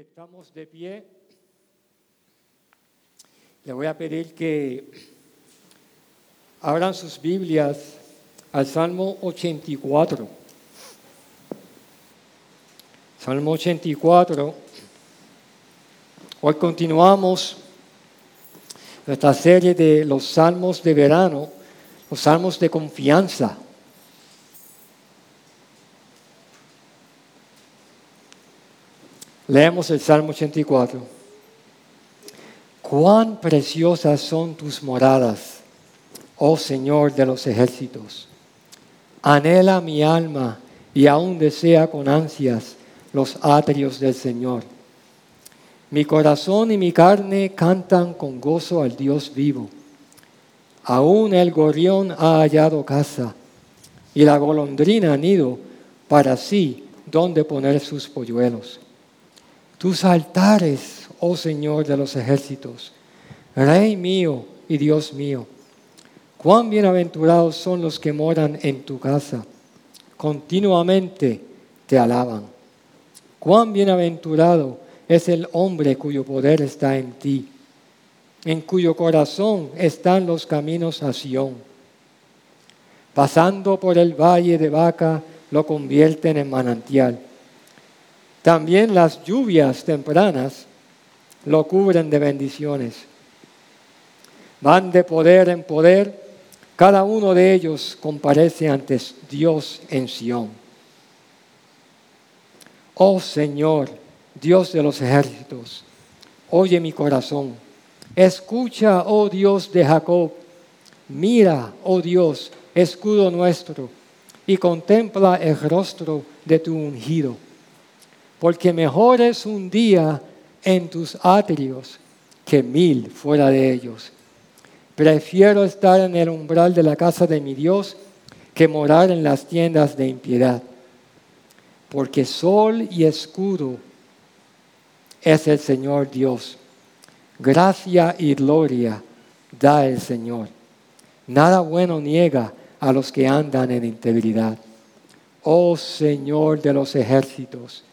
estamos de pie. Le voy a pedir que abran sus Biblias al Salmo 84. Salmo 84. Hoy continuamos nuestra serie de los salmos de verano, los salmos de confianza. Leemos el Salmo 84. Cuán preciosas son tus moradas, oh Señor de los ejércitos. Anhela mi alma y aún desea con ansias los atrios del Señor. Mi corazón y mi carne cantan con gozo al Dios vivo. Aún el gorrión ha hallado casa y la golondrina nido para sí donde poner sus polluelos tus altares, oh Señor de los ejércitos, Rey mío y Dios mío. Cuán bienaventurados son los que moran en tu casa, continuamente te alaban. Cuán bienaventurado es el hombre cuyo poder está en ti, en cuyo corazón están los caminos a Sión. Pasando por el valle de Vaca, lo convierten en manantial también las lluvias tempranas lo cubren de bendiciones. Van de poder en poder, cada uno de ellos comparece ante Dios en Sión. Oh Señor, Dios de los ejércitos, oye mi corazón. Escucha, oh Dios de Jacob. Mira, oh Dios, escudo nuestro, y contempla el rostro de tu ungido porque mejor es un día en tus atrios que mil fuera de ellos. Prefiero estar en el umbral de la casa de mi Dios que morar en las tiendas de impiedad. Porque sol y escudo es el Señor Dios. Gracia y gloria da el Señor. Nada bueno niega a los que andan en integridad. Oh Señor de los ejércitos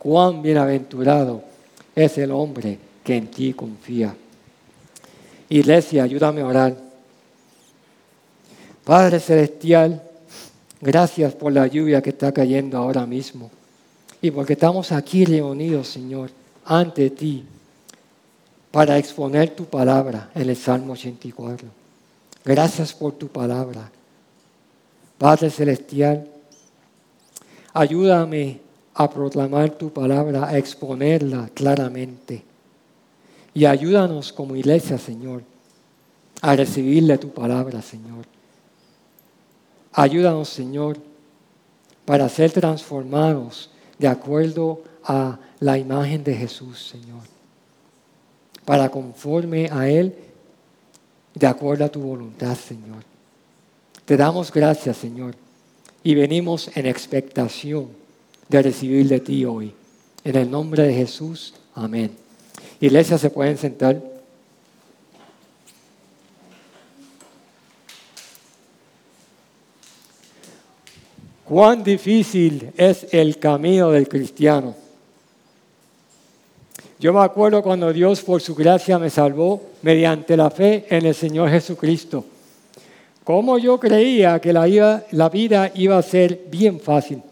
cuán bienaventurado es el hombre que en ti confía. Iglesia, ayúdame a orar. Padre Celestial, gracias por la lluvia que está cayendo ahora mismo y porque estamos aquí reunidos, Señor, ante ti para exponer tu palabra en el Salmo 84. Gracias por tu palabra. Padre Celestial, ayúdame a proclamar tu palabra, a exponerla claramente. Y ayúdanos como iglesia, Señor, a recibirle tu palabra, Señor. Ayúdanos, Señor, para ser transformados de acuerdo a la imagen de Jesús, Señor. Para conforme a Él, de acuerdo a tu voluntad, Señor. Te damos gracias, Señor, y venimos en expectación de recibir de ti hoy. En el nombre de Jesús, amén. Iglesia, se pueden sentar. Cuán difícil es el camino del cristiano. Yo me acuerdo cuando Dios por su gracia me salvó mediante la fe en el Señor Jesucristo. Como yo creía que la, la vida iba a ser bien fácil.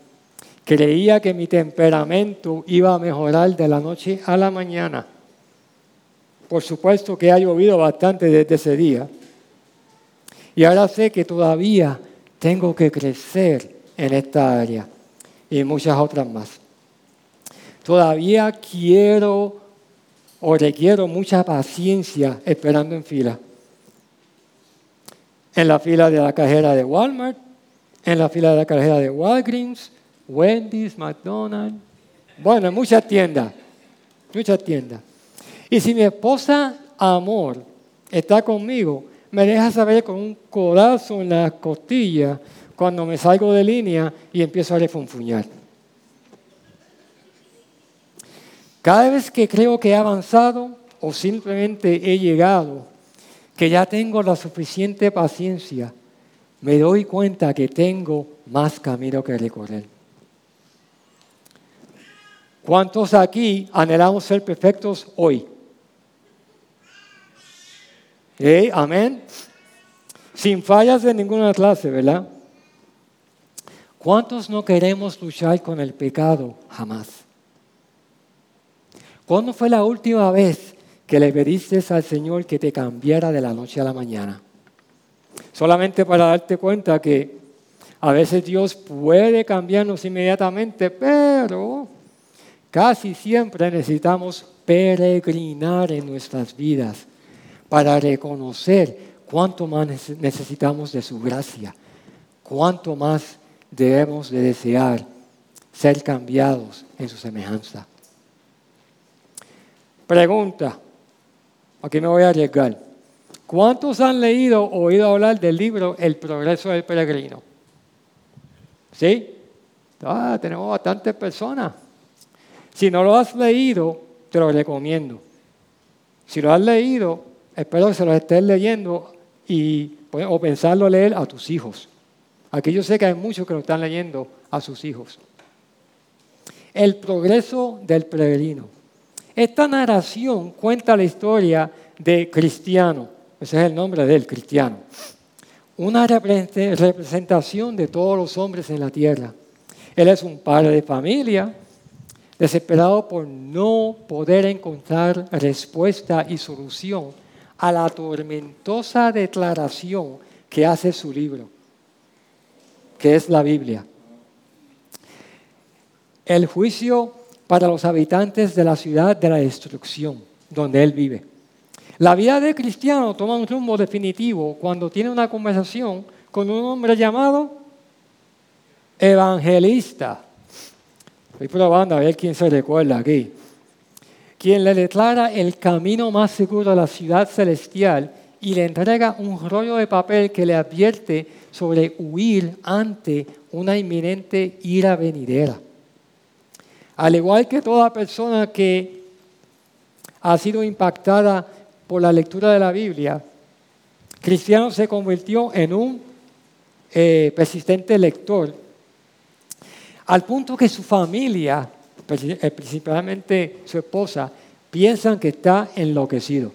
Creía que mi temperamento iba a mejorar de la noche a la mañana. Por supuesto que ha llovido bastante desde ese día. Y ahora sé que todavía tengo que crecer en esta área y muchas otras más. Todavía quiero o requiero mucha paciencia esperando en fila. En la fila de la cajera de Walmart, en la fila de la cajera de Walgreens, Wendy's, McDonald's, bueno, muchas tiendas, muchas tiendas. Y si mi esposa amor está conmigo, me deja saber con un codazo en la costilla cuando me salgo de línea y empiezo a refunfuñar. Cada vez que creo que he avanzado o simplemente he llegado, que ya tengo la suficiente paciencia, me doy cuenta que tengo más camino que recorrer. ¿Cuántos aquí anhelamos ser perfectos hoy? Amén. Sin fallas de ninguna clase, ¿verdad? ¿Cuántos no queremos luchar con el pecado? Jamás. ¿Cuándo fue la última vez que le pediste al Señor que te cambiara de la noche a la mañana? Solamente para darte cuenta que a veces Dios puede cambiarnos inmediatamente, pero casi siempre necesitamos peregrinar en nuestras vidas para reconocer cuánto más necesitamos de su gracia, cuánto más debemos de desear ser cambiados en su semejanza. Pregunta, aquí me voy a arriesgar. ¿Cuántos han leído o oído hablar del libro El progreso del peregrino? ¿Sí? Ah, tenemos bastantes personas. Si no lo has leído, te lo recomiendo. Si lo has leído, espero que se lo estés leyendo y, pues, o pensarlo leer a tus hijos. Aquí yo sé que hay muchos que lo están leyendo a sus hijos. El progreso del peregrino. Esta narración cuenta la historia de Cristiano, ese es el nombre del Cristiano, una representación de todos los hombres en la tierra. Él es un padre de familia, desesperado por no poder encontrar respuesta y solución a la tormentosa declaración que hace su libro que es la Biblia. El juicio para los habitantes de la ciudad de la destrucción, donde él vive. La vida de cristiano toma un rumbo definitivo cuando tiene una conversación con un hombre llamado evangelista. Estoy probando a ver quién se recuerda aquí. Quien le declara el camino más seguro a la ciudad celestial y le entrega un rollo de papel que le advierte sobre huir ante una inminente ira venidera. Al igual que toda persona que ha sido impactada por la lectura de la Biblia, Cristiano se convirtió en un eh, persistente lector, al punto que su familia, eh, principalmente su esposa, piensan que está enloquecido.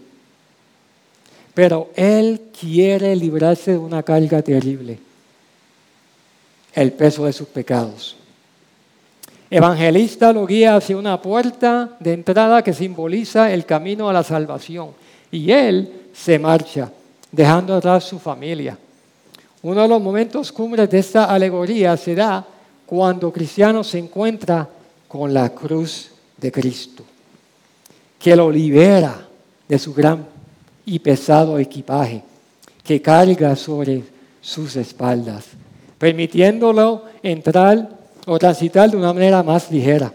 Pero Él quiere librarse de una carga terrible, el peso de sus pecados. Evangelista lo guía hacia una puerta de entrada que simboliza el camino a la salvación. Y Él se marcha, dejando atrás su familia. Uno de los momentos cumbres de esta alegoría se da cuando Cristiano se encuentra con la cruz de Cristo, que lo libera de su gran y pesado equipaje que carga sobre sus espaldas, permitiéndolo entrar o transitar de una manera más ligera.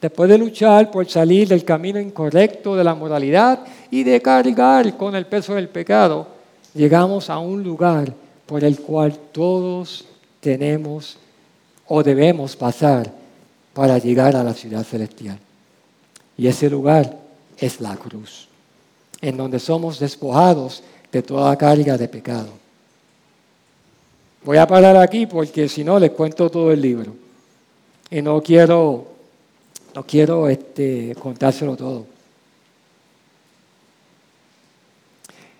Después de luchar por salir del camino incorrecto de la moralidad y de cargar con el peso del pecado, llegamos a un lugar por el cual todos tenemos o debemos pasar para llegar a la ciudad celestial. Y ese lugar es la cruz en donde somos despojados de toda carga de pecado. Voy a parar aquí porque si no les cuento todo el libro. Y no quiero, no quiero este, contárselo todo.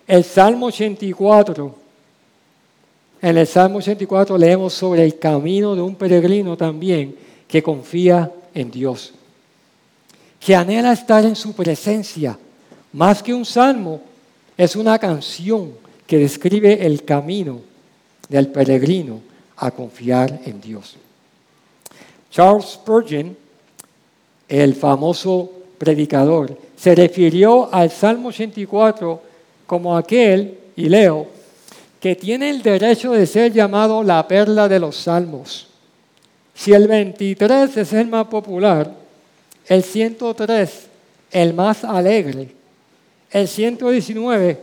El Salmo 84, en el Salmo 84 leemos sobre el camino de un peregrino también que confía en Dios, que anhela estar en su presencia más que un salmo, es una canción que describe el camino del peregrino a confiar en Dios. Charles Spurgeon, el famoso predicador, se refirió al Salmo 84 como aquel, y leo, que tiene el derecho de ser llamado la perla de los salmos. Si el 23 es el más popular, el 103 el más alegre, el 119,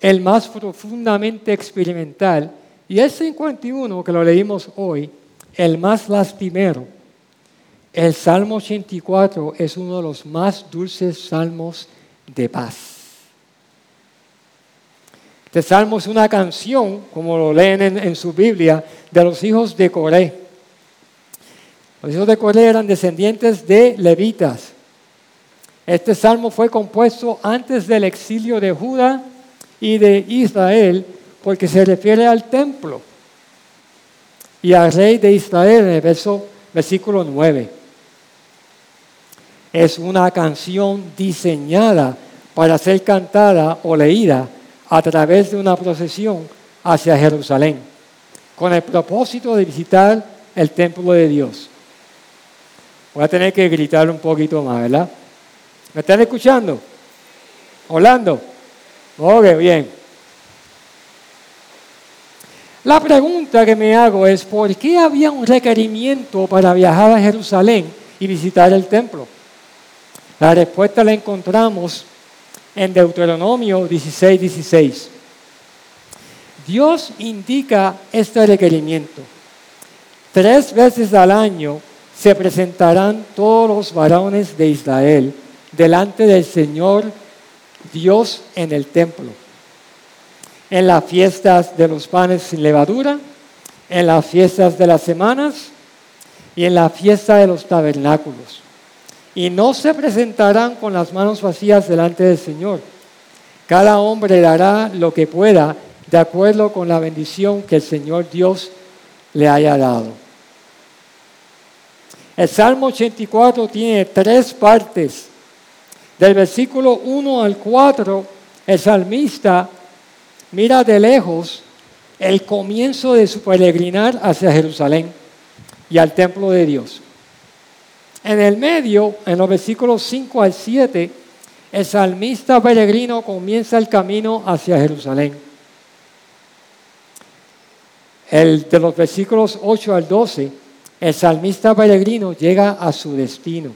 el más profundamente experimental, y el 51, que lo leímos hoy, el más lastimero. El Salmo 84 es uno de los más dulces salmos de paz. Este salmo es una canción, como lo leen en, su Biblia, de los hijos de Coré. Los hijos de Coré eran descendientes de levitas. Este salmo fue compuesto antes del exilio de Judá y de Israel porque se refiere al templo y al rey de Israel en el verso, versículo 9. Es una canción diseñada para ser cantada o leída a través de una procesión hacia Jerusalén, con el propósito de visitar el templo de Dios. Voy a tener que gritar un poquito más, ¿verdad? ¿Me están escuchando? Orlando. Ok, bien. La pregunta que me hago es, ¿por qué había un requerimiento para viajar a Jerusalén y visitar el templo? La respuesta la encontramos en Deuteronomio 16, 16. Dios indica este requerimiento. Tres veces al año se presentarán todos los varones de Israel delante del Señor Dios en el templo. En las fiestas de los panes sin levadura, en las fiestas de las semanas y en la fiesta de los tabernáculos. Y no se presentarán con las manos vacías delante del Señor. Cada hombre dará lo que pueda de acuerdo con la bendición que el Señor Dios le haya dado. El Salmo 84 tiene tres partes. Del versículo 1 al 4, el salmista mira de lejos el comienzo de su peregrinar hacia Jerusalén y al templo de Dios. En el medio, en los versículos 5 al 7, el salmista peregrino comienza el camino hacia Jerusalén. El de los versículos 8 al 12, el salmista peregrino llega a su destino,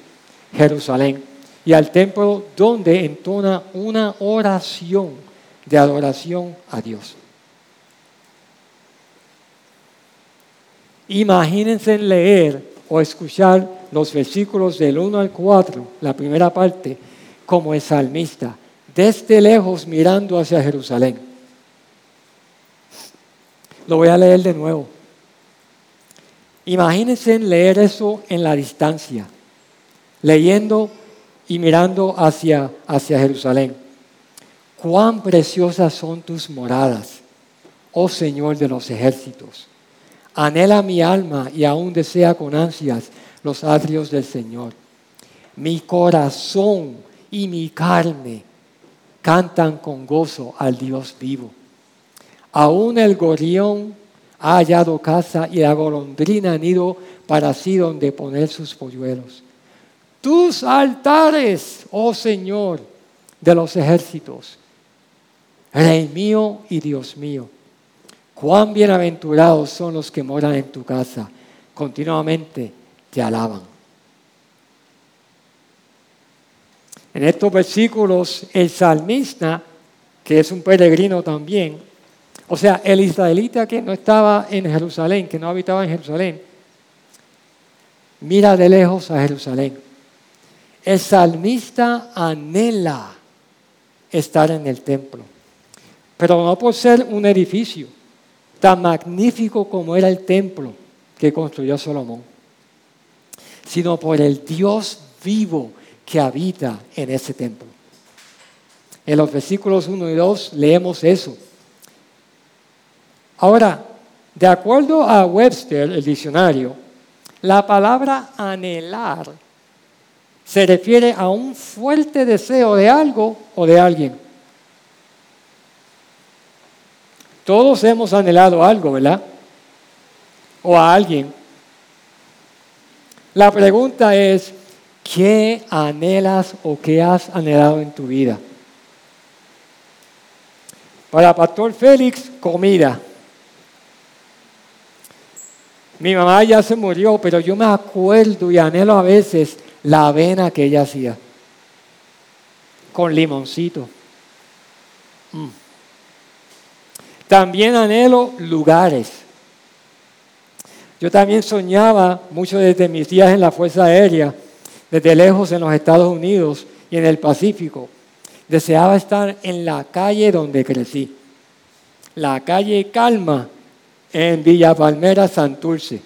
Jerusalén, y al templo donde entona una oración de adoración a Dios. Imagínense leer o escuchar los versículos del 1 al 4, la primera parte, como el salmista, desde lejos mirando hacia Jerusalén lo voy a leer de nuevo. Imagínense leer eso en la distancia, leyendo y mirando hacia, hacia Jerusalén. Cuán preciosas son tus moradas, oh Señor de los ejércitos. Anhela mi alma y aún desea con ansias los atrios del Señor. Mi corazón y mi carne cantan con gozo al Dios vivo. Aún el gorrión ha hallado casa y la golondrina han ido para sí donde poner sus polluelos. Tus altares, oh Señor de los ejércitos, Rey mío y Dios mío, cuán bienaventurados son los que moran en tu casa, continuamente te alaban. En estos versículos, el salmista, que es un peregrino también, o sea, el israelita que no estaba en Jerusalén, que no habitaba en Jerusalén, mira de lejos a Jerusalén. El salmista anhela estar en el templo, pero no por ser un edificio tan magnífico como era el templo que construyó Salomón, sino por el Dios vivo que habita en ese templo. En los versículos 1 y 2 leemos eso. Ahora, de acuerdo a Webster, el diccionario, la palabra anhelar se refiere a un fuerte deseo de algo o de alguien. Todos hemos anhelado algo, ¿verdad? O a alguien. La pregunta es, ¿qué anhelas o qué has anhelado en tu vida? Para Pastor Félix, comida. Mi mamá ya se murió, pero yo me acuerdo y anhelo a veces la avena que ella hacía con limoncito. Mm. También anhelo lugares. Yo también soñaba mucho desde mis días en la Fuerza Aérea, desde lejos en los Estados Unidos y en el Pacífico. Deseaba estar en la calle donde crecí, la calle Calma en Villa Palmera, Santurce.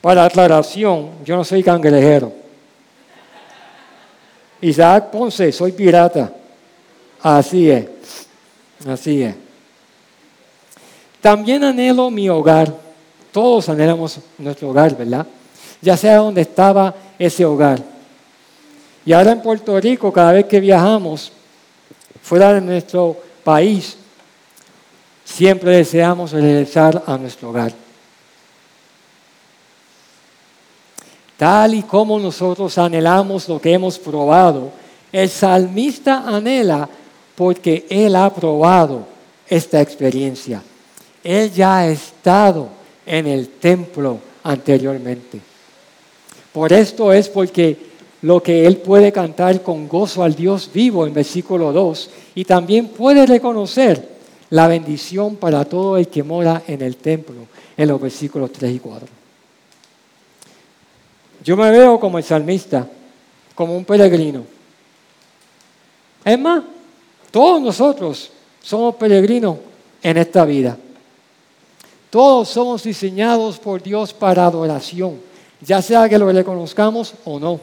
Para aclaración, yo no soy cangrejero. Isaac Ponce, soy pirata. Así es, así es. También anhelo mi hogar. Todos anhelamos nuestro hogar, ¿verdad? Ya sea donde estaba ese hogar. Y ahora en Puerto Rico, cada vez que viajamos fuera de nuestro país, siempre deseamos regresar a nuestro hogar. Tal y como nosotros anhelamos lo que hemos probado, el salmista anhela porque él ha probado esta experiencia. Él ya ha estado en el templo anteriormente. Por esto es porque lo que él puede cantar con gozo al Dios vivo en versículo 2 y también puede reconocer la bendición para todo el que mora en el templo en los versículos 3 y 4. Yo me veo como el salmista, como un peregrino. Es más, todos nosotros somos peregrinos en esta vida. Todos somos diseñados por Dios para adoración, ya sea que lo reconozcamos o no.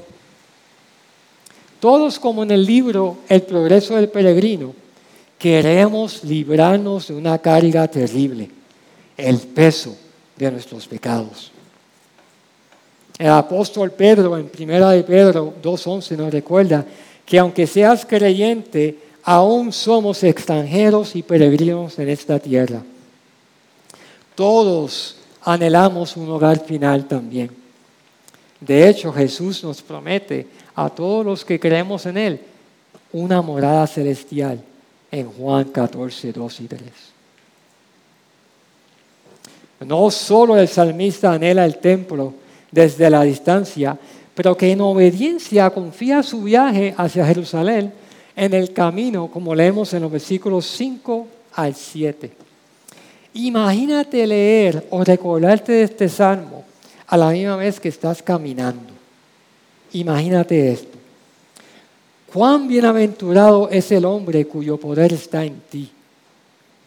Todos como en el libro El progreso del peregrino, queremos librarnos de una carga terrible, el peso de nuestros pecados. El apóstol Pedro en Primera de Pedro 2.11 nos recuerda que aunque seas creyente, aún somos extranjeros y peregrinos en esta tierra. Todos anhelamos un hogar final también. De hecho, Jesús nos promete a todos los que creemos en Él una morada celestial en Juan 14, 2 y 3. No solo el salmista anhela el templo desde la distancia, pero que en obediencia confía su viaje hacia Jerusalén en el camino, como leemos en los versículos 5 al 7. Imagínate leer o recordarte de este salmo a la misma vez que estás caminando. Imagínate esto. Cuán bienaventurado es el hombre cuyo poder está en ti,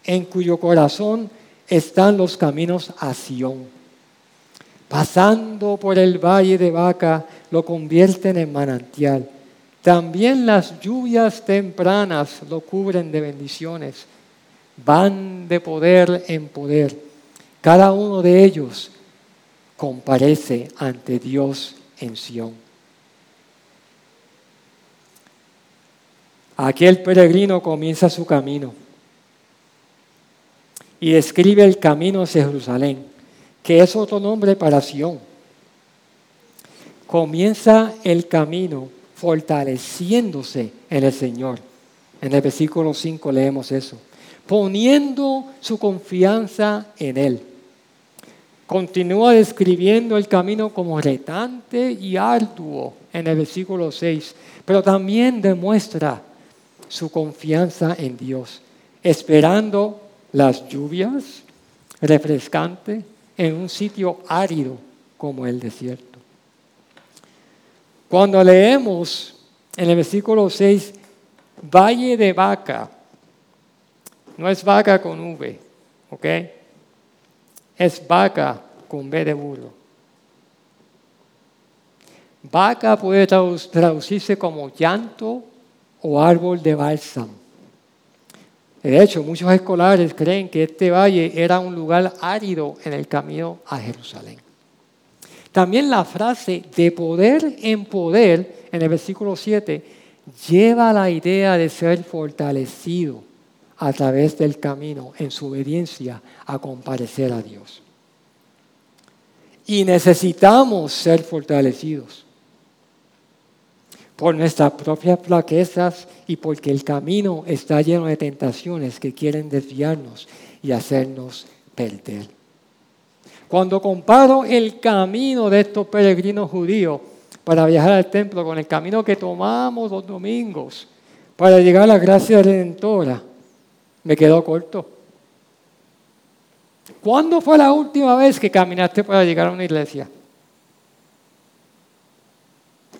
en cuyo corazón están los caminos a Sión. Pasando por el valle de Vaca, lo convierten en manantial. También las lluvias tempranas lo cubren de bendiciones. Van de poder en poder. Cada uno de ellos comparece ante Dios en Sión. Aquel peregrino comienza su camino y describe el camino hacia Jerusalén, que es otro nombre para Sión. Comienza el camino fortaleciéndose en el Señor. En el versículo 5 leemos eso. Poniendo su confianza en Él. Continúa describiendo el camino como retante y arduo en el versículo 6, pero también demuestra su confianza en Dios, esperando las lluvias refrescantes en un sitio árido como el desierto. Cuando leemos en el versículo 6, Valle de Vaca, no es vaca con V, ¿ok? Es vaca con B de burro. Vaca puede traducirse como llanto o árbol de bálsamo. De hecho, muchos escolares creen que este valle era un lugar árido en el camino a Jerusalén. También la frase de poder en poder en el versículo 7 lleva la idea de ser fortalecido a través del camino en su obediencia a comparecer a Dios. Y necesitamos ser fortalecidos por nuestras propias flaquezas y porque el camino está lleno de tentaciones que quieren desviarnos y hacernos perder. Cuando comparo el camino de estos peregrinos judíos para viajar al templo con el camino que tomamos los domingos para llegar a la gracia redentora, me quedo corto. ¿Cuándo fue la última vez que caminaste para llegar a una iglesia?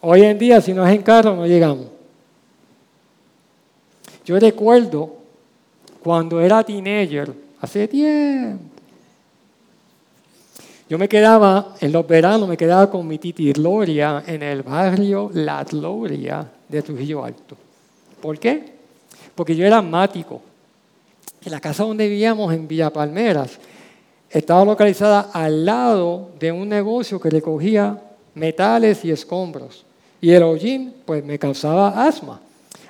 Hoy en día, si no es en carro, no llegamos. Yo recuerdo cuando era teenager, hace tiempo, Yo me quedaba, en los veranos, me quedaba con mi titi Gloria en el barrio La Gloria de Trujillo Alto. ¿Por qué? Porque yo era asmático. En la casa donde vivíamos, en Villa Palmeras, estaba localizada al lado de un negocio que recogía metales y escombros. Y el hollín, pues, me causaba asma.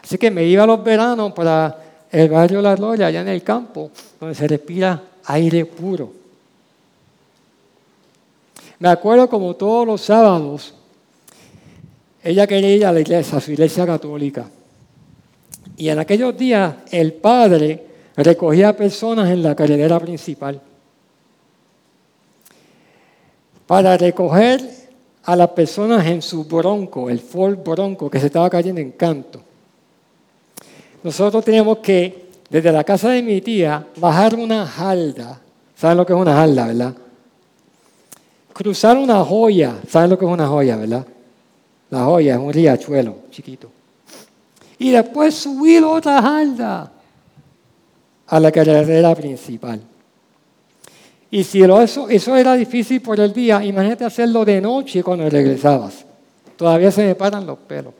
Así que me iba a los veranos para el barrio La Gloria, allá en el campo, donde se respira aire puro. Me acuerdo como todos los sábados, ella quería ir a la iglesia, a su iglesia católica. Y en aquellos días el padre recogía personas en la carretera principal para recoger a las personas en su bronco, el Ford Bronco, que se estaba cayendo en canto. Nosotros teníamos que, desde la casa de mi tía, bajar una halda. ¿Saben lo que es una halda, verdad? Cruzar una joya. ¿Saben lo que es una joya, verdad? La joya es un riachuelo chiquito y después subir otra halda a la carretera principal. Y si eso, eso era difícil por el día, imagínate hacerlo de noche cuando regresabas. Todavía se me paran los pelos.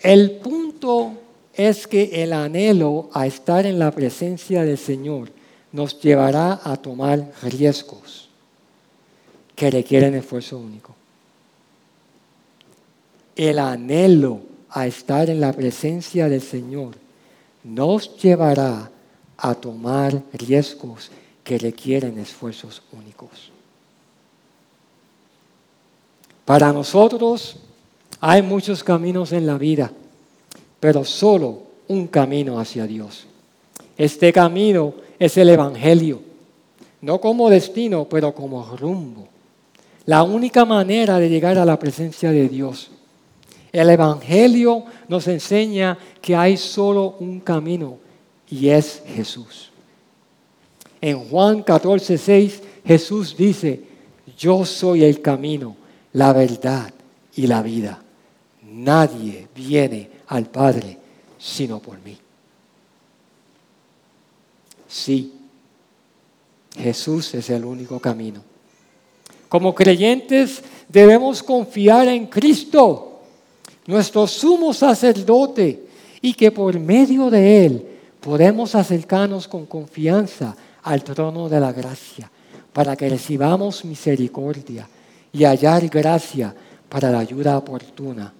El punto es que el anhelo a estar en la presencia del Señor nos llevará a tomar riesgos que requieren esfuerzo único el anhelo a estar en la presencia del Señor nos llevará a tomar riesgos que requieren esfuerzos únicos. Para nosotros hay muchos caminos en la vida, pero solo un camino hacia Dios. Este camino es el Evangelio, no como destino, pero como rumbo. La única manera de llegar a la presencia de Dios el Evangelio nos enseña que hay solo un camino y es Jesús. En Juan 14, 6, Jesús dice, yo soy el camino, la verdad y la vida. Nadie viene al Padre sino por mí. Sí, Jesús es el único camino. Como creyentes debemos confiar en Cristo nuestro sumo sacerdote, y que por medio de él podemos acercarnos con confianza al trono de la gracia, para que recibamos misericordia y hallar gracia para la ayuda oportuna,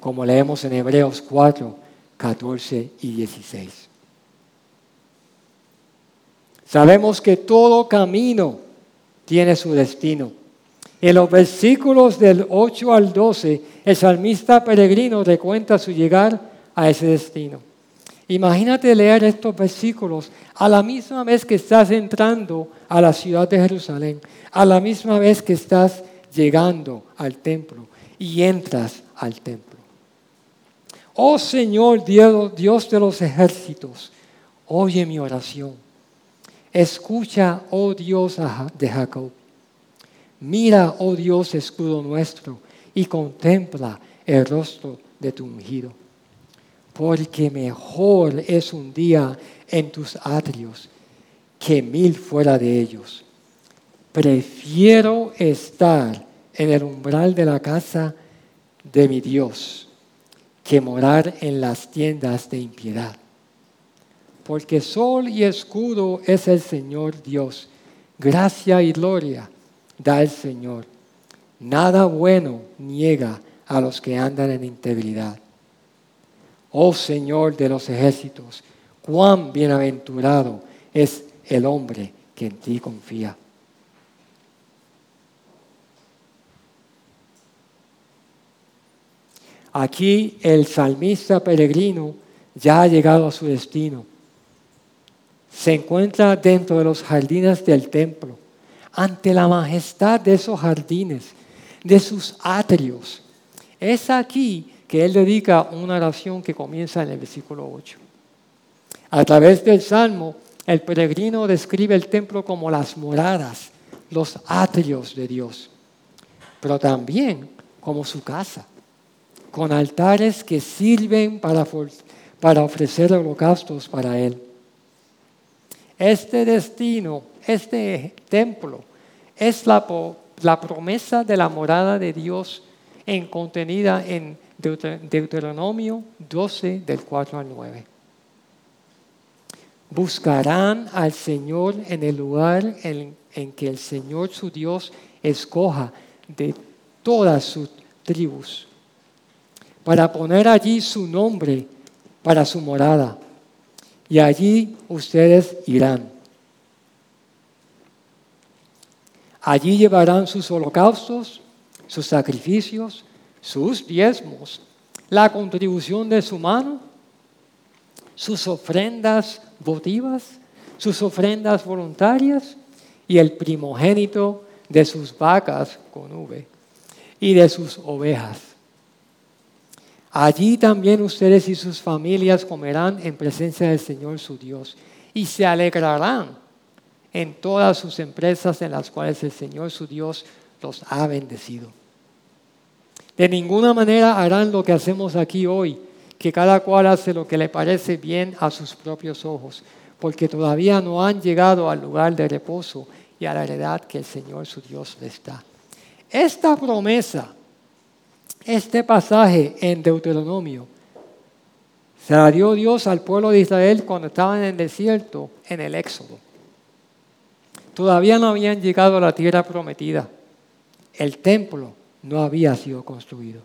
como leemos en Hebreos 4, 14 y 16. Sabemos que todo camino tiene su destino en los versículos del 8 al 12, el salmista peregrino recuenta su llegar a ese destino. Imagínate leer estos versículos a la misma vez que estás entrando a la ciudad de Jerusalén, a la misma vez que estás llegando al templo y entras al templo. Oh Señor Dios, Dios de los ejércitos, oye mi oración. Escucha, oh Dios de Jacob. Mira, oh Dios, escudo nuestro, y contempla el rostro de tu ungido. Porque mejor es un día en tus atrios que mil fuera de ellos. Prefiero estar en el umbral de la casa de mi Dios que morar en las tiendas de impiedad. Porque sol y escudo es el Señor Dios, gracia y gloria da el Señor. Nada bueno niega a los que andan en integridad. Oh Señor de los ejércitos, cuán bienaventurado es el hombre que en ti confía. Aquí el salmista peregrino ya ha llegado a su destino. Se encuentra dentro de los jardines del templo ante la majestad de esos jardines, de sus atrios. Es aquí que él dedica una oración que comienza en el versículo 8. A través del Salmo, el peregrino describe el templo como las moradas, los atrios de Dios, pero también como su casa, con altares que sirven para, para ofrecer holocaustos para Él. Este destino, este templo, es la, la promesa de la morada de Dios en, contenida en Deuteronomio 12 del 4 al 9. Buscarán al Señor en el lugar en, en que el Señor su Dios escoja de todas sus tribus, para poner allí su nombre para su morada. Y allí ustedes irán. Allí llevarán sus holocaustos, sus sacrificios, sus diezmos, la contribución de su mano, sus ofrendas votivas, sus ofrendas voluntarias y el primogénito de sus vacas con V y de sus ovejas. Allí también ustedes y sus familias comerán en presencia del Señor su Dios y se alegrarán en todas sus empresas en las cuales el Señor su Dios los ha bendecido. De ninguna manera harán lo que hacemos aquí hoy, que cada cual hace lo que le parece bien a sus propios ojos, porque todavía no han llegado al lugar de reposo y a la heredad que el Señor su Dios les da. Esta promesa, este pasaje en Deuteronomio, se la dio Dios al pueblo de Israel cuando estaban en el desierto, en el Éxodo. Todavía no habían llegado a la tierra prometida. El templo no había sido construido.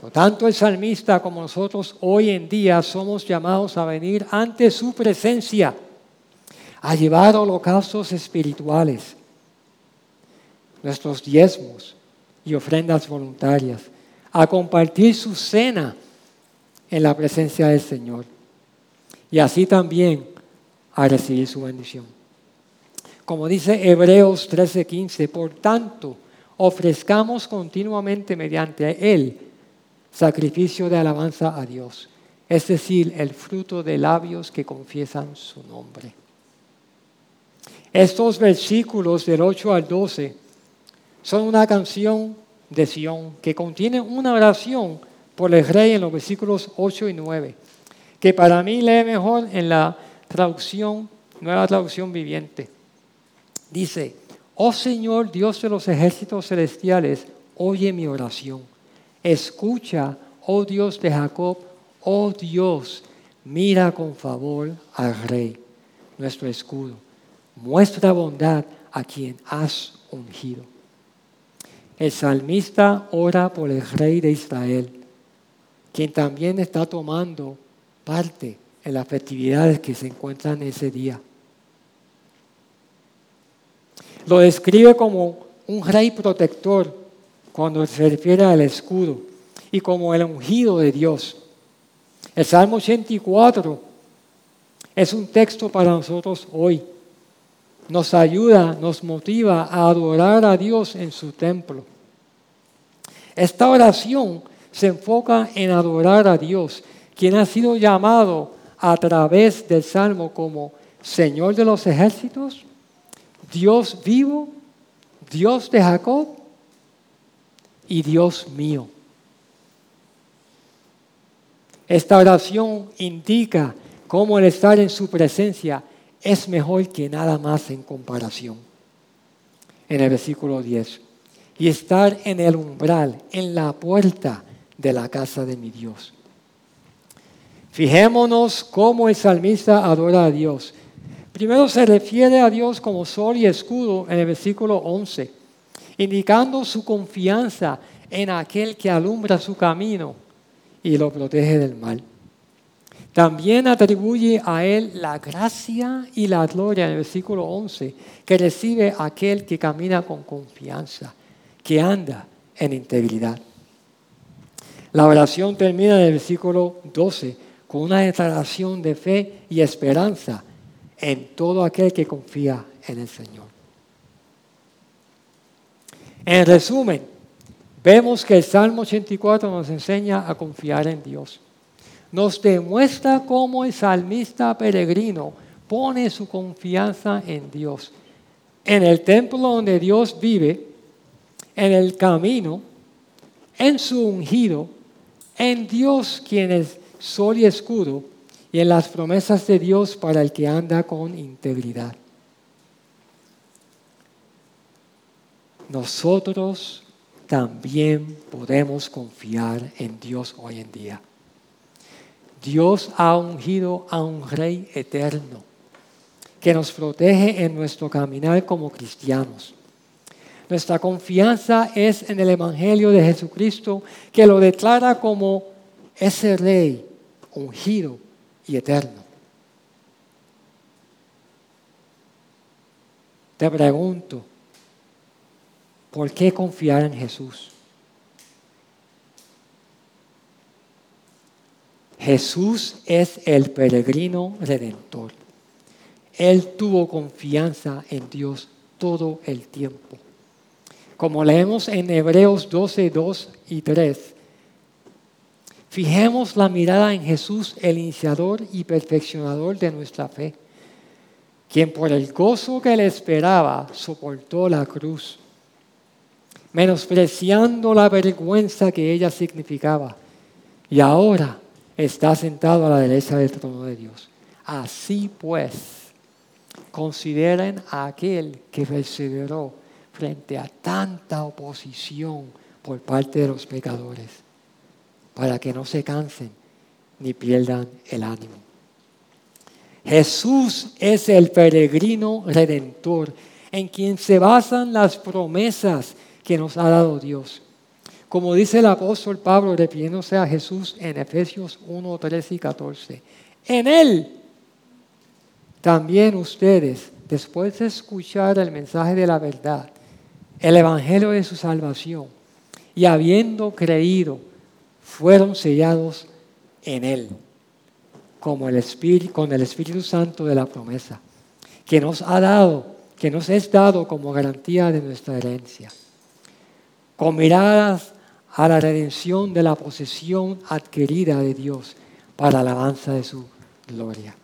Por tanto, el salmista como nosotros hoy en día somos llamados a venir ante su presencia a llevar holocaustos espirituales, nuestros diezmos y ofrendas voluntarias, a compartir su cena en la presencia del Señor y así también a recibir su bendición. Como dice Hebreos 13:15, por tanto, ofrezcamos continuamente mediante Él sacrificio de alabanza a Dios, es decir, el fruto de labios que confiesan su nombre. Estos versículos del 8 al 12 son una canción de Sión que contiene una oración por el rey en los versículos 8 y 9, que para mí lee mejor en la traducción, nueva traducción viviente. Dice, oh Señor Dios de los ejércitos celestiales, oye mi oración. Escucha, oh Dios de Jacob, oh Dios, mira con favor al rey, nuestro escudo muestra bondad a quien has ungido. El salmista ora por el rey de Israel, quien también está tomando parte en las festividades que se encuentran ese día. Lo describe como un rey protector cuando se refiere al escudo y como el ungido de Dios. El Salmo 84 es un texto para nosotros hoy nos ayuda, nos motiva a adorar a Dios en su templo. Esta oración se enfoca en adorar a Dios, quien ha sido llamado a través del Salmo como Señor de los ejércitos, Dios vivo, Dios de Jacob y Dios mío. Esta oración indica cómo el estar en su presencia es mejor que nada más en comparación. En el versículo 10. Y estar en el umbral, en la puerta de la casa de mi Dios. Fijémonos cómo el salmista adora a Dios. Primero se refiere a Dios como sol y escudo en el versículo 11, indicando su confianza en aquel que alumbra su camino y lo protege del mal. También atribuye a Él la gracia y la gloria en el versículo 11 que recibe aquel que camina con confianza, que anda en integridad. La oración termina en el versículo 12 con una declaración de fe y esperanza en todo aquel que confía en el Señor. En resumen, vemos que el Salmo 84 nos enseña a confiar en Dios nos demuestra cómo el salmista peregrino pone su confianza en Dios. En el templo donde Dios vive, en el camino, en su ungido, en Dios quien es sol y escudo, y en las promesas de Dios para el que anda con integridad. Nosotros también podemos confiar en Dios hoy en día. Dios ha ungido a un rey eterno que nos protege en nuestro caminar como cristianos. Nuestra confianza es en el Evangelio de Jesucristo que lo declara como ese rey ungido y eterno. Te pregunto, ¿por qué confiar en Jesús? Jesús es el peregrino redentor. Él tuvo confianza en Dios todo el tiempo. Como leemos en Hebreos 12, 2 y 3, fijemos la mirada en Jesús, el iniciador y perfeccionador de nuestra fe, quien por el gozo que le esperaba soportó la cruz, menospreciando la vergüenza que ella significaba, y ahora está sentado a la derecha del trono de Dios. Así pues, consideren a aquel que perseveró frente a tanta oposición por parte de los pecadores, para que no se cansen ni pierdan el ánimo. Jesús es el peregrino redentor en quien se basan las promesas que nos ha dado Dios. Como dice el apóstol Pablo refiriéndose a Jesús en Efesios 1, 13 y 14. En Él también ustedes, después de escuchar el mensaje de la verdad, el evangelio de su salvación, y habiendo creído, fueron sellados en Él, como el Espíritu, con el Espíritu Santo de la promesa, que nos ha dado, que nos es dado como garantía de nuestra herencia, con miradas a la redención de la posesión adquirida de Dios para la alabanza de su gloria.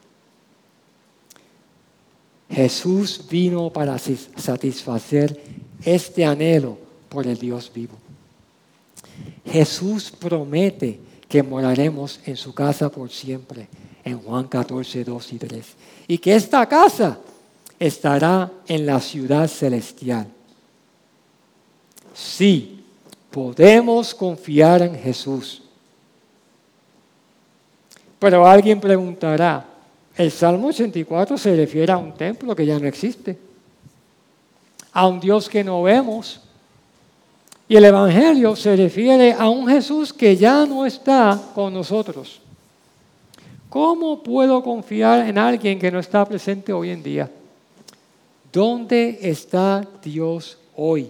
Jesús vino para satisfacer este anhelo por el Dios vivo. Jesús promete que moraremos en su casa por siempre, en Juan 14, 2 y 3. Y que esta casa estará en la ciudad celestial. Sí, podemos confiar en Jesús. Pero alguien preguntará, el Salmo 84 se refiere a un templo que ya no existe, a un Dios que no vemos. Y el Evangelio se refiere a un Jesús que ya no está con nosotros. ¿Cómo puedo confiar en alguien que no está presente hoy en día? ¿Dónde está Dios hoy?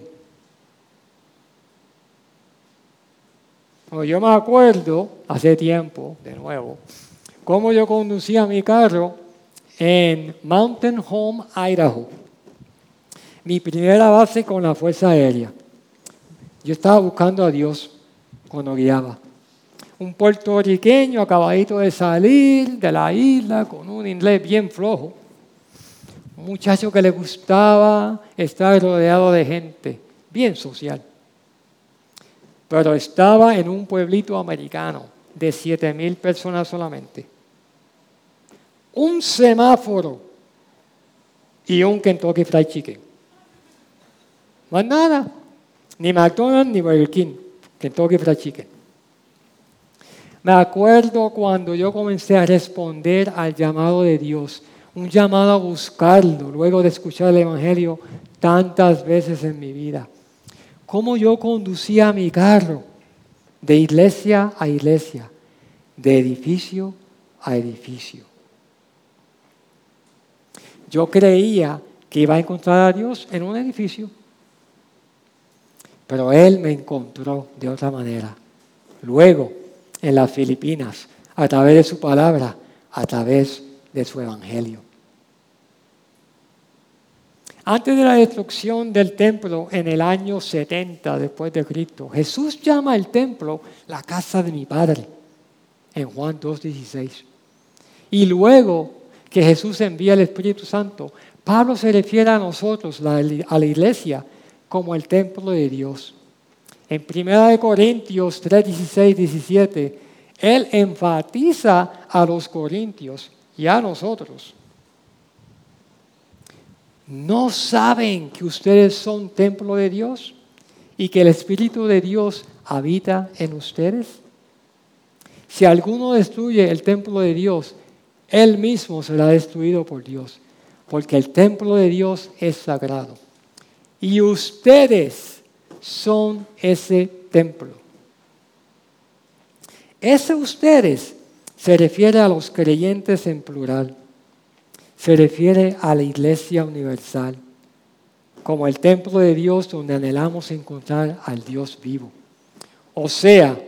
yo me acuerdo hace tiempo, de nuevo, cómo yo conducía mi carro en Mountain Home, Idaho. Mi primera base con la Fuerza Aérea. Yo estaba buscando a Dios cuando guiaba. Un puertorriqueño acabadito de salir de la isla con un inglés bien flojo. Un muchacho que le gustaba estar rodeado de gente, bien social. Pero estaba en un pueblito americano de siete mil personas solamente un semáforo y un Kentucky Fried Chicken. Más nada. Ni McDonald's ni Burger King. Kentucky Fried Chicken. Me acuerdo cuando yo comencé a responder al llamado de Dios, un llamado a buscarlo, luego de escuchar el Evangelio tantas veces en mi vida. Cómo yo conducía mi carro de iglesia a iglesia, de edificio a edificio. Yo creía que iba a encontrar a Dios en un edificio, pero Él me encontró de otra manera. Luego, en las Filipinas, a través de su palabra, a través de su evangelio. Antes de la destrucción del templo en el año 70 después de Cristo, Jesús llama el templo la casa de mi Padre en Juan 2.16. Y luego que Jesús envía el Espíritu Santo, Pablo se refiere a nosotros, a la iglesia, como el templo de Dios. En 1 Corintios 3, 16, 17, Él enfatiza a los corintios y a nosotros. ¿No saben que ustedes son templo de Dios y que el Espíritu de Dios habita en ustedes? Si alguno destruye el templo de Dios, él mismo será destruido por Dios, porque el templo de Dios es sagrado. Y ustedes son ese templo. Ese ustedes se refiere a los creyentes en plural. Se refiere a la iglesia universal, como el templo de Dios donde anhelamos encontrar al Dios vivo. O sea,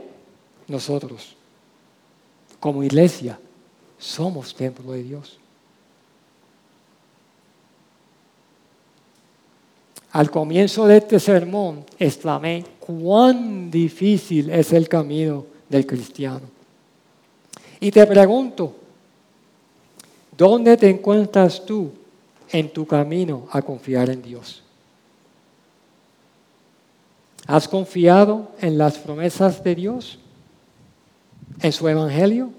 nosotros, como iglesia, somos templo de Dios. Al comienzo de este sermón exclamé, cuán difícil es el camino del cristiano. Y te pregunto, ¿dónde te encuentras tú en tu camino a confiar en Dios? ¿Has confiado en las promesas de Dios? ¿En su evangelio?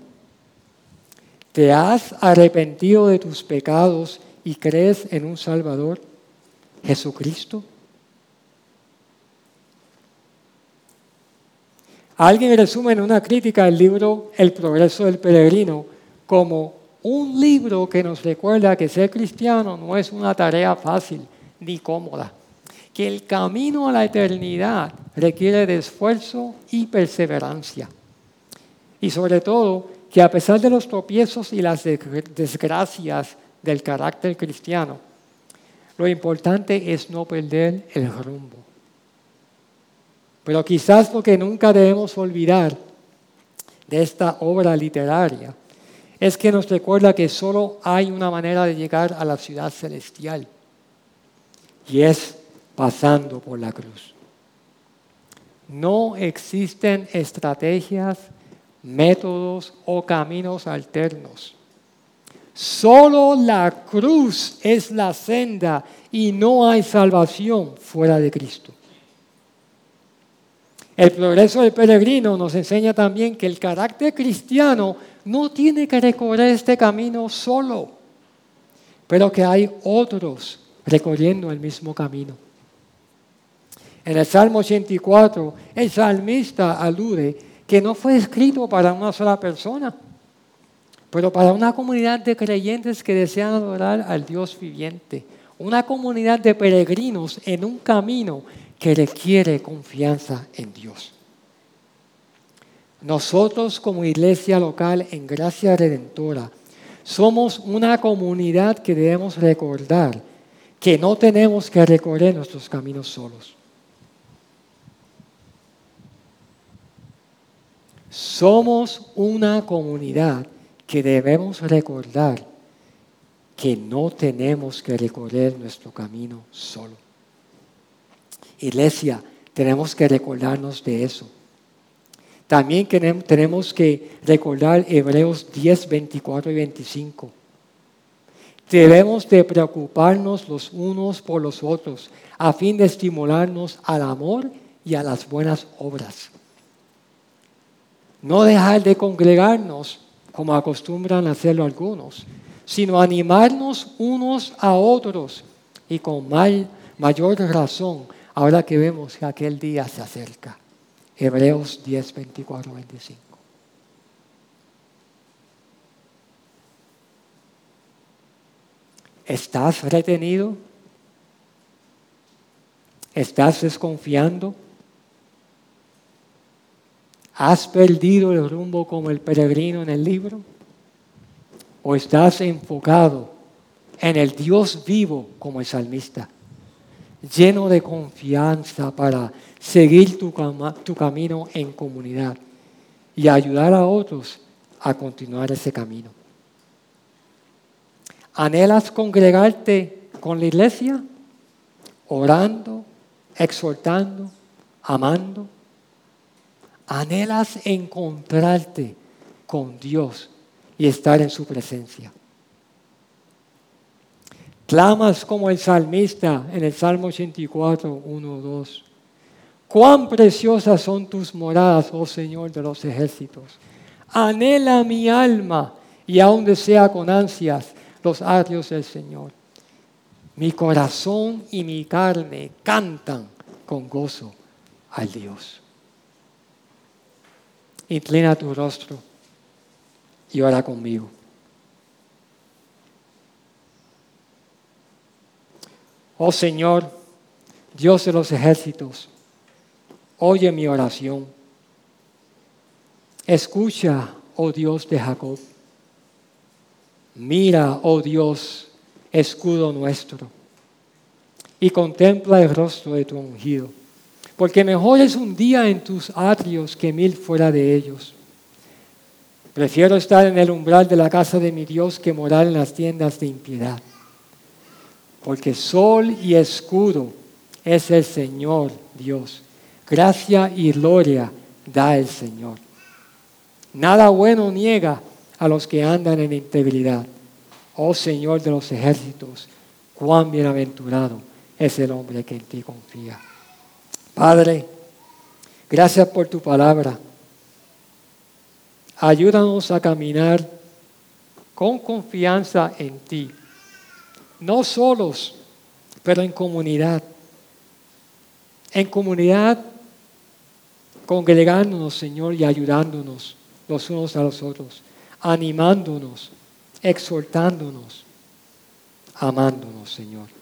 ¿Te has arrepentido de tus pecados y crees en un Salvador, Jesucristo? Alguien resume en una crítica el libro El progreso del peregrino como un libro que nos recuerda que ser cristiano no es una tarea fácil ni cómoda, que el camino a la eternidad requiere de esfuerzo y perseverancia. Y sobre todo, que a pesar de los tropiezos y las desgracias del carácter cristiano, lo importante es no perder el rumbo. Pero quizás lo que nunca debemos olvidar de esta obra literaria es que nos recuerda que solo hay una manera de llegar a la ciudad celestial y es pasando por la cruz. No existen estrategias, métodos o caminos alternos. Solo la cruz es la senda y no hay salvación fuera de Cristo. El progreso del peregrino nos enseña también que el carácter cristiano no tiene que recorrer este camino solo, pero que hay otros recorriendo el mismo camino. En el Salmo 84, el salmista alude que no fue escrito para una sola persona, pero para una comunidad de creyentes que desean adorar al Dios viviente, una comunidad de peregrinos en un camino que requiere confianza en Dios. Nosotros como iglesia local en Gracia Redentora somos una comunidad que debemos recordar que no tenemos que recorrer nuestros caminos solos. Somos una comunidad que debemos recordar que no tenemos que recorrer nuestro camino solo. Iglesia, tenemos que recordarnos de eso. También tenemos que recordar Hebreos 10, 24 y 25. Debemos de preocuparnos los unos por los otros a fin de estimularnos al amor y a las buenas obras. No dejar de congregarnos como acostumbran hacerlo algunos, sino animarnos unos a otros y con mayor razón ahora que vemos que aquel día se acerca. Hebreos 10, 24, 25. ¿Estás retenido? ¿Estás desconfiando? ¿Has perdido el rumbo como el peregrino en el libro? ¿O estás enfocado en el Dios vivo como el salmista? lleno de confianza para seguir tu, tu camino en comunidad y ayudar a otros a continuar ese camino. ¿Anhelas congregarte con la iglesia? Orando, exhortando, amando. ¿Anhelas encontrarte con Dios y estar en su presencia? Clamas como el salmista en el Salmo 84, 1, 2. Cuán preciosas son tus moradas, oh Señor de los ejércitos. Anhela mi alma y aún desea con ansias los atrios del Señor. Mi corazón y mi carne cantan con gozo al Dios. Inclina tu rostro y ora conmigo. Oh Señor, Dios de los ejércitos, oye mi oración. Escucha, oh Dios de Jacob. Mira, oh Dios, escudo nuestro, y contempla el rostro de tu ungido, porque mejor es un día en tus atrios que mil fuera de ellos. Prefiero estar en el umbral de la casa de mi Dios que morar en las tiendas de impiedad porque sol y escudo es el Señor Dios. Gracia y gloria da el Señor. Nada bueno niega a los que andan en integridad. Oh Señor de los ejércitos, cuán bienaventurado es el hombre que en ti confía. Padre, gracias por tu palabra. Ayúdanos a caminar con confianza en ti no solos, pero en comunidad. En comunidad, congregándonos, Señor, y ayudándonos los unos a los otros, animándonos, exhortándonos, amándonos, Señor.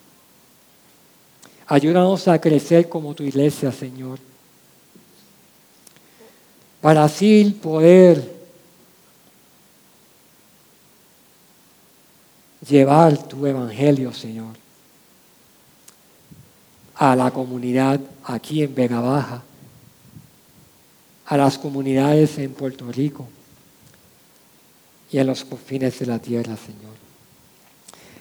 Ayúdanos a crecer como tu iglesia, Señor, para así poder llevar tu evangelio, Señor, a la comunidad aquí en Vega Baja, a las comunidades en Puerto Rico y en los confines de la tierra, Señor.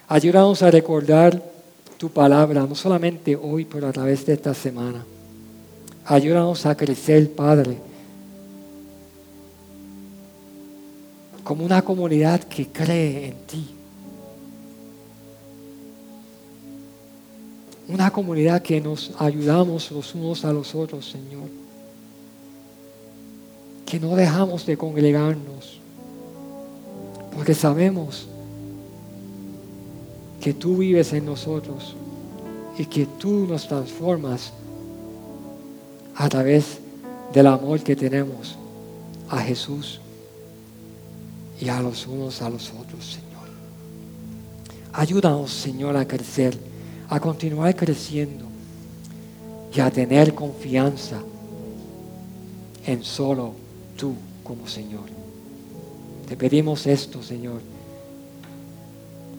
Ayúdanos a recordar tu palabra, no solamente hoy, pero a través de esta semana. Ayúdanos a crecer, Padre, como una comunidad que cree en ti Una comunidad que nos ayudamos los unos a los otros, Señor. Que no dejamos de congregarnos. Porque sabemos que tú vives en nosotros y que tú nos transformas a través del amor que tenemos a Jesús y a los unos a los otros, Señor. Ayúdanos, Señor, a crecer a continuar creciendo y a tener confianza en solo tú como Señor. Te pedimos esto, Señor,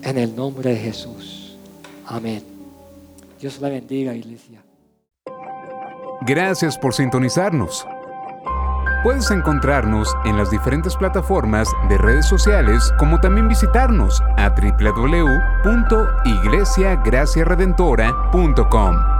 en el nombre de Jesús. Amén. Dios la bendiga, iglesia. Gracias por sintonizarnos. Puedes encontrarnos en las diferentes plataformas de redes sociales, como también visitarnos a www.iglesiagraciaredentora.com.